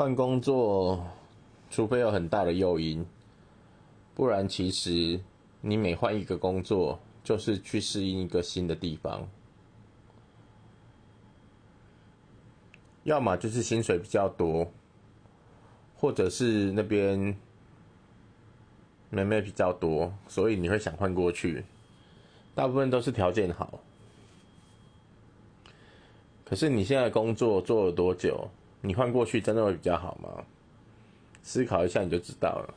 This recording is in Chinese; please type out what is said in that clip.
换工作，除非有很大的诱因，不然其实你每换一个工作，就是去适应一个新的地方。要么就是薪水比较多，或者是那边妹妹比较多，所以你会想换过去。大部分都是条件好。可是你现在工作做了多久？你换过去真的会比较好吗？思考一下你就知道了。